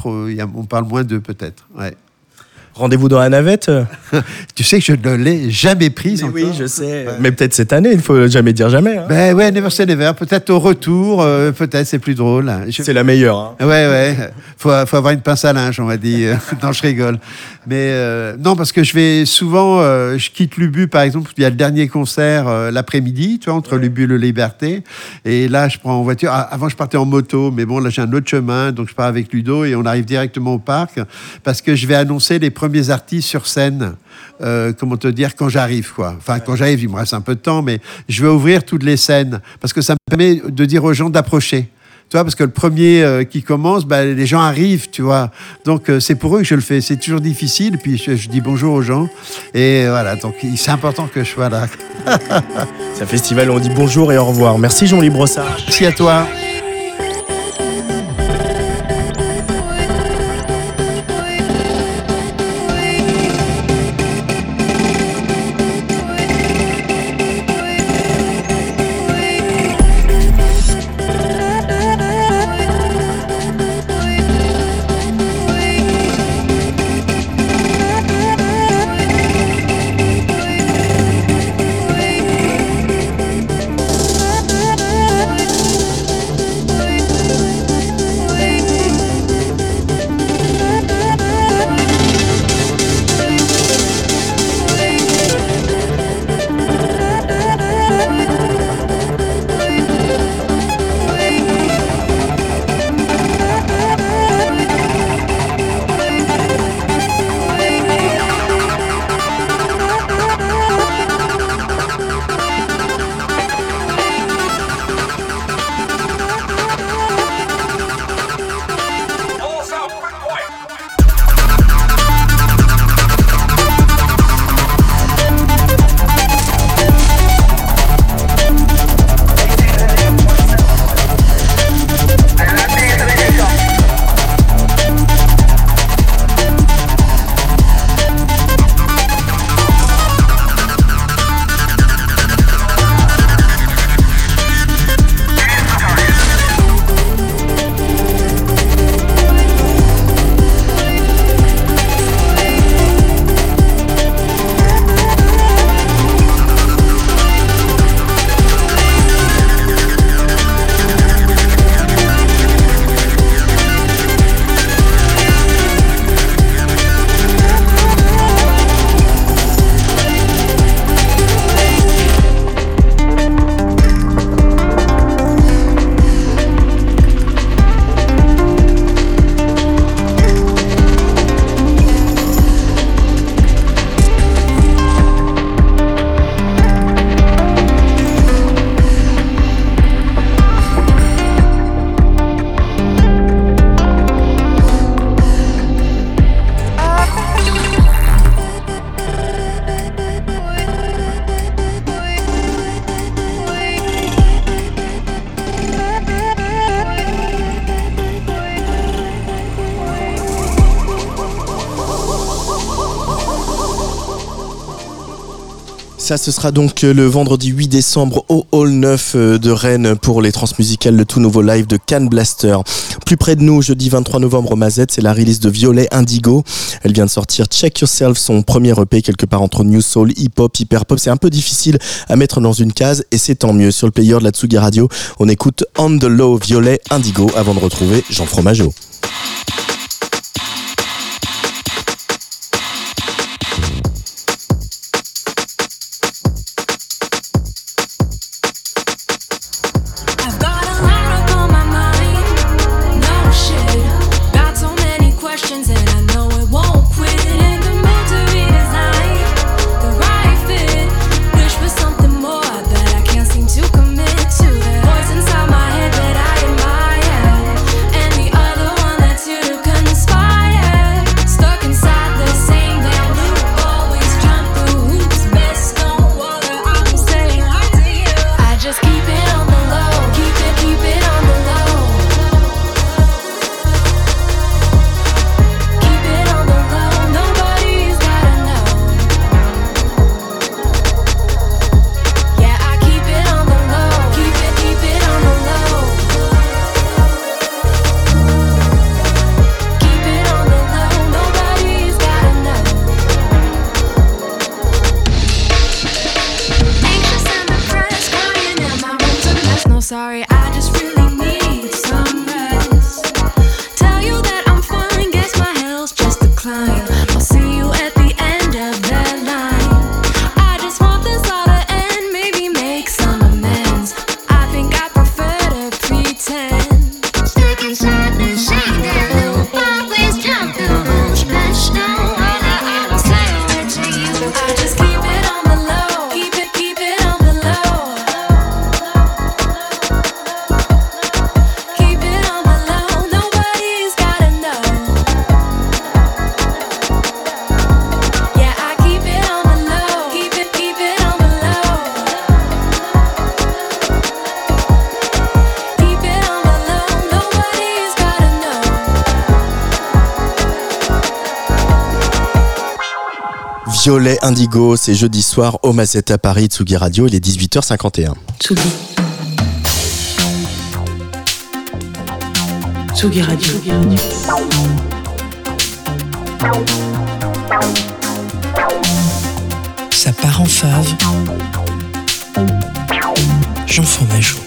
on parle moins d'eux, peut-être. Rendez-vous dans la navette Tu sais que je ne l'ai jamais prise Oui, je sais. Mais peut-être cette année, il ne faut jamais dire jamais. Hein. Ben ouais, never say never. Peut-être au retour, euh, peut-être c'est plus drôle. C'est la meilleure. Hein. Ouais, ouais. Faut, faut avoir une pince à linge, on va dire. non, je rigole. Mais euh, non, parce que je vais souvent, euh, je quitte Lubu, par exemple, il y a le dernier concert l'après-midi, tu vois, entre Lubu et le Liberté. Et là, je prends en voiture. Ah, avant, je partais en moto, mais bon, là, j'ai un autre chemin, donc je pars avec Ludo et on arrive directement au parc parce que je vais annoncer les premiers artistes sur scène. Euh, comment te dire, quand j'arrive, quoi. Enfin, quand j'arrive, il me reste un peu de temps, mais je vais ouvrir toutes les scènes parce que ça me permet de dire aux gens d'approcher. Tu vois, parce que le premier euh, qui commence, bah, les gens arrivent, tu vois. Donc, euh, c'est pour eux que je le fais. C'est toujours difficile. Puis, je, dis bonjour aux gens. Et voilà, donc c'est important que je sois là. c'est un festival où on dit bonjour et au revoir. Merci Jean-Louis Brossard. Merci à toi. Ça, ce sera donc euh, le vendredi 8 décembre au Hall 9 euh, de Rennes pour les transmusicales, le tout nouveau live de Can Blaster. Plus près de nous, jeudi 23 novembre au Mazette, c'est la release de Violet Indigo. Elle vient de sortir Check Yourself, son premier EP quelque part entre New Soul, Hip Hop, Hyper Pop. C'est un peu difficile à mettre dans une case et c'est tant mieux. Sur le player de la Tsugi Radio, on écoute On the Low Violet Indigo avant de retrouver Jean Fromageau. Violet Indigo, c'est jeudi soir au Mazette à Paris, Tsugi Radio, il est 18h51. Tsugi. Tsugi Radio. Ça part en fave. Jean Fromageau.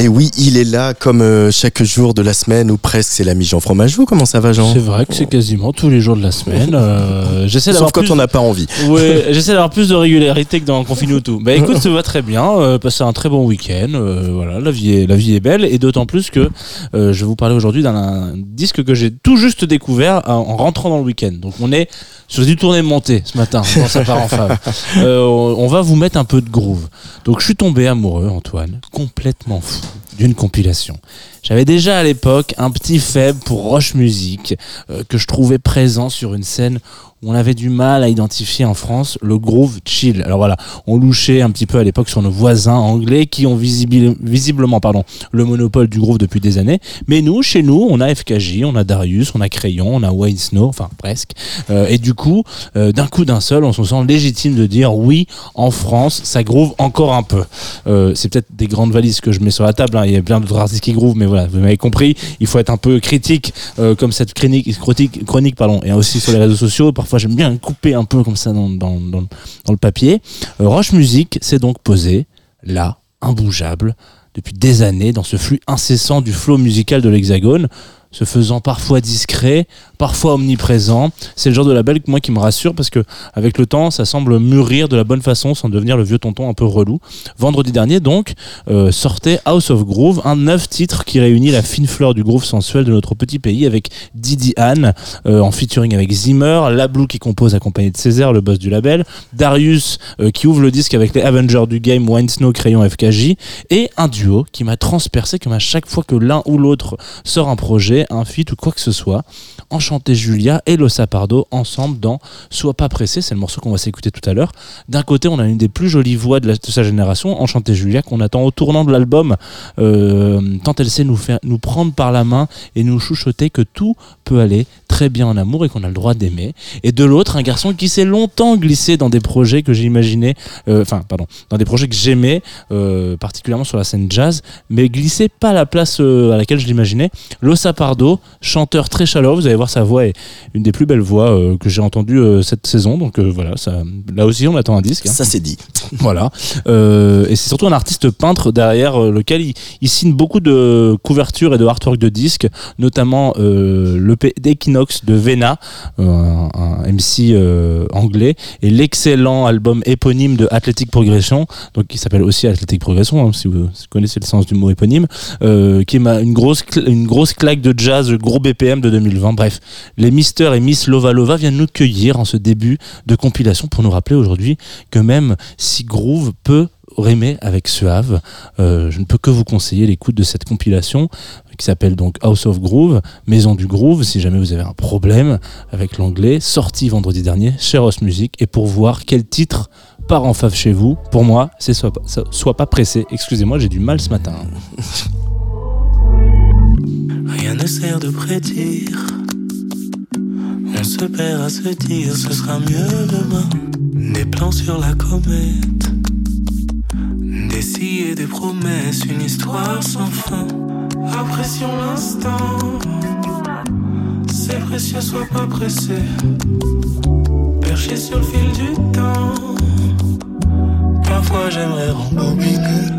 Et oui, il est là comme euh, chaque jour de la semaine ou presque. C'est l'ami Jean Fromageau. Comment ça va, Jean? C'est vrai que c'est quasiment tous les jours de la semaine. Euh, j'essaie Sauf quand on n'a pas envie. Ouais, j'essaie d'avoir plus de régularité que dans Confine tout. Bah écoute, ça va très bien. Euh, passer un très bon week-end. Euh, voilà, la vie est la vie est belle et d'autant plus que je vais vous parler aujourd'hui d'un disque que j'ai tout juste découvert en rentrant dans le week-end. Donc on est sur du tournée montée ce matin quand ça part en fave. on va vous mettre un peu de groove. Donc je suis tombé amoureux, Antoine, complètement fou d'une compilation. J'avais déjà à l'époque un petit faible pour Roche Music euh, que je trouvais présent sur une scène on avait du mal à identifier en France le groove chill. Alors voilà, on louchait un petit peu à l'époque sur nos voisins anglais qui ont visiblement pardon, le monopole du groove depuis des années. Mais nous, chez nous, on a FKJ, on a Darius, on a Crayon, on a White Snow, enfin presque. Euh, et du coup, euh, d'un coup d'un seul, on se sent légitime de dire oui, en France, ça groove encore un peu. Euh, c'est peut-être des grandes valises que je mets sur la table. Hein. Il y a plein d'autres artistes qui groove, mais voilà, vous m'avez compris. Il faut être un peu critique, comme cette chronique, chronique, pardon, et aussi sur les réseaux sociaux. Parfois, j'aime bien couper un peu comme ça dans, le papier. Euh, Roche Music s'est donc posé là, imbougeable, depuis des années, dans ce flux incessant du flot musical de l'Hexagone, se faisant parfois discret, parfois omniprésent. C'est le genre de label moi qui me rassure parce que avec le temps, ça semble mûrir de la bonne façon sans devenir le vieux tonton un peu relou. Vendredi dernier donc euh, sortait House of Groove, un neuf titre qui réunit la fine fleur du groove sensuel de notre petit pays avec Didi Anne euh, en featuring avec Zimmer, Lablou qui compose accompagné de Césaire, le boss du label, Darius euh, qui ouvre le disque avec les Avengers du game, Wine Snow, Crayon, FKJ et un duo qui m'a transpercé comme à chaque fois que l'un ou l'autre sort un projet un feat ou quoi que ce soit, Enchanté Julia et Lo Sapardo ensemble dans Sois pas pressé, c'est le morceau qu'on va s'écouter tout à l'heure. D'un côté, on a une des plus jolies voix de, sa génération, Enchanté Julia, qu'on attend au tournant de l'album, euh, tant elle sait nous, faire, nous prendre par la main et nous chuchoter que tout peut aller très bien en amour et qu'on a le droit d'aimer. Et de l'autre, un garçon qui s'est longtemps glissé dans des projets que j'imaginais, euh, enfin, pardon, dans des projets que j'aimais, euh, particulièrement sur la scène jazz, mais glissé pas à la place à laquelle je l'imaginais. Lo Sapardo, chanteur très chaleureux, vous allez voir sa voix est une des plus belles voix euh, que j'ai entendues euh, cette saison. Donc euh, voilà, ça, là aussi on attend un disque. Hein. Ça c'est dit. Voilà. et c'est surtout un artiste peintre derrière lequel il, signe beaucoup de couvertures et de artwork de disques, notamment d'Equinox de Vena, un, MC anglais, et l'excellent album éponyme de Athletic Progression, donc qui s'appelle aussi Athletic Progression, hein, si, vous, connaissez le sens du mot éponyme, qui est une grosse, une grosse claque de jazz, gros BPM de 2020. Bref, les Mister et Miss Lova Lova viennent nous cueillir en ce début de compilation pour nous rappeler aujourd'hui que même si Groove peut rimer avec suave, euh, je ne peux que vous conseiller l'écoute de cette compilation qui s'appelle donc House of Groove, Maison du Groove, si jamais vous avez un problème avec l'anglais, sorti vendredi dernier chez Ross Music. Et pour voir quel titre part en fave chez vous, pour moi, c'est soit, soit pas pressé. Excusez-moi, j'ai du mal ce matin. Rien ne sert de prédire on se perd à se dire ce sera mieux demain. Des plans sur la comète, des des promesses, une histoire sans fin. Apprécions l'instant, c'est précieux, sois pas pressé. Perché sur le fil du temps, parfois j'aimerais rembobiner.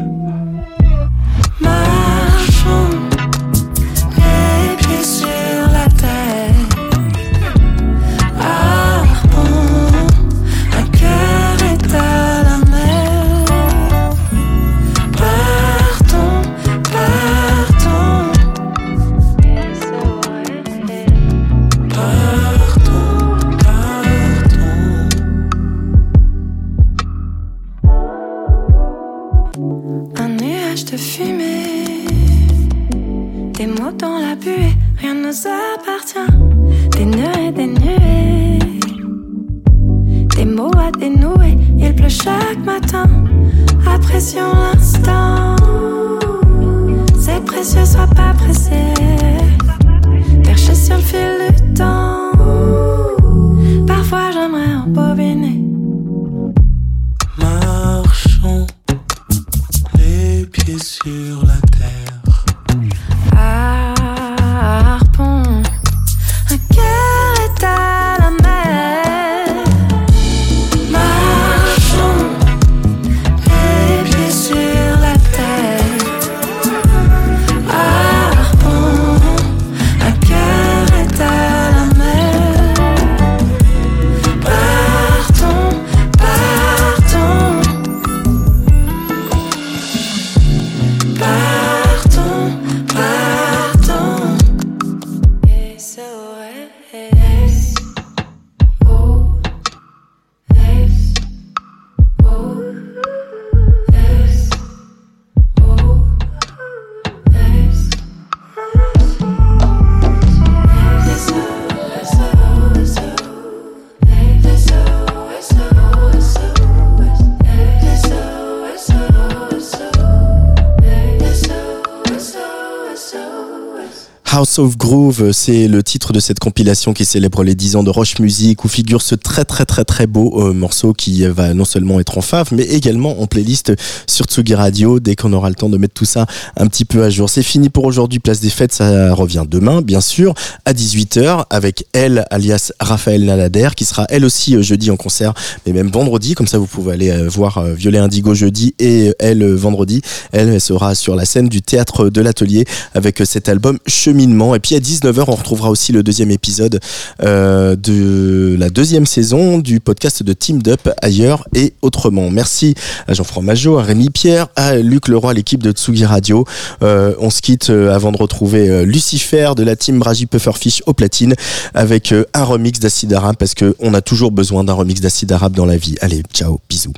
Of Groove, c'est le titre de cette compilation qui célèbre les 10 ans de Roche Music où figure ce très très très très beau euh, morceau qui va non seulement être en fave mais également en playlist sur Tsugi Radio dès qu'on aura le temps de mettre tout ça un petit peu à jour. C'est fini pour aujourd'hui, place des fêtes, ça revient demain bien sûr à 18h avec elle alias Raphaël Nalader qui sera elle aussi euh, jeudi en concert mais même vendredi comme ça vous pouvez aller euh, voir Violet Indigo jeudi et elle vendredi. Elle sera sur la scène du théâtre de l'atelier avec cet album Cheminement et puis à 19h, on retrouvera aussi le deuxième épisode euh, de la deuxième saison du podcast de Team Up ailleurs et autrement. Merci à Jean-François Majot, à Rémi Pierre, à Luc Leroy, l'équipe de Tsugi Radio. Euh, on se quitte euh, avant de retrouver Lucifer de la team Raji Pufferfish au platine avec un remix d'Acid Arabe parce qu'on a toujours besoin d'un remix d'Acid Arabe dans la vie. Allez, ciao, bisous.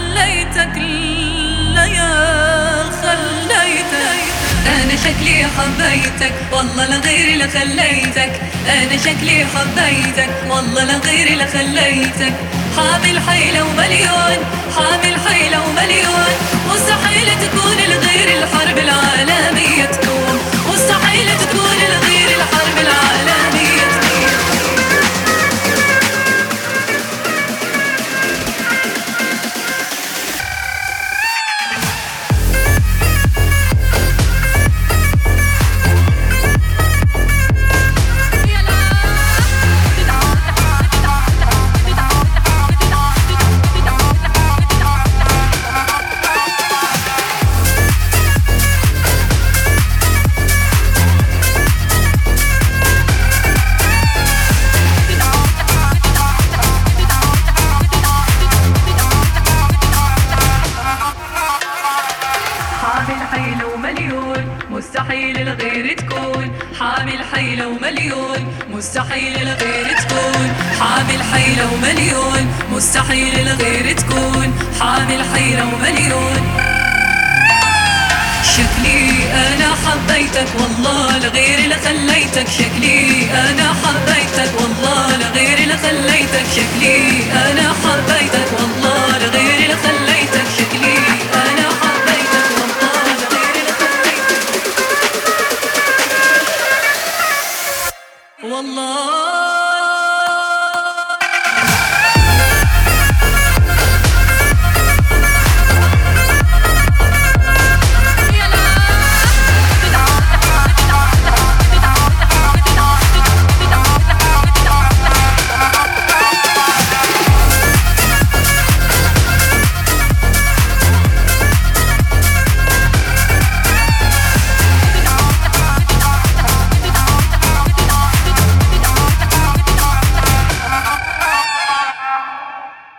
خليتك الليال خليتك. أنا شكلي حبيتك والله لا غير اللي خليتك. أنا شكلي حبيتك والله لا غير اللي خليتك. حامل حيلة ومليون حامل حيلة ومليون. مستحيل تكون الغير الحرب العالمية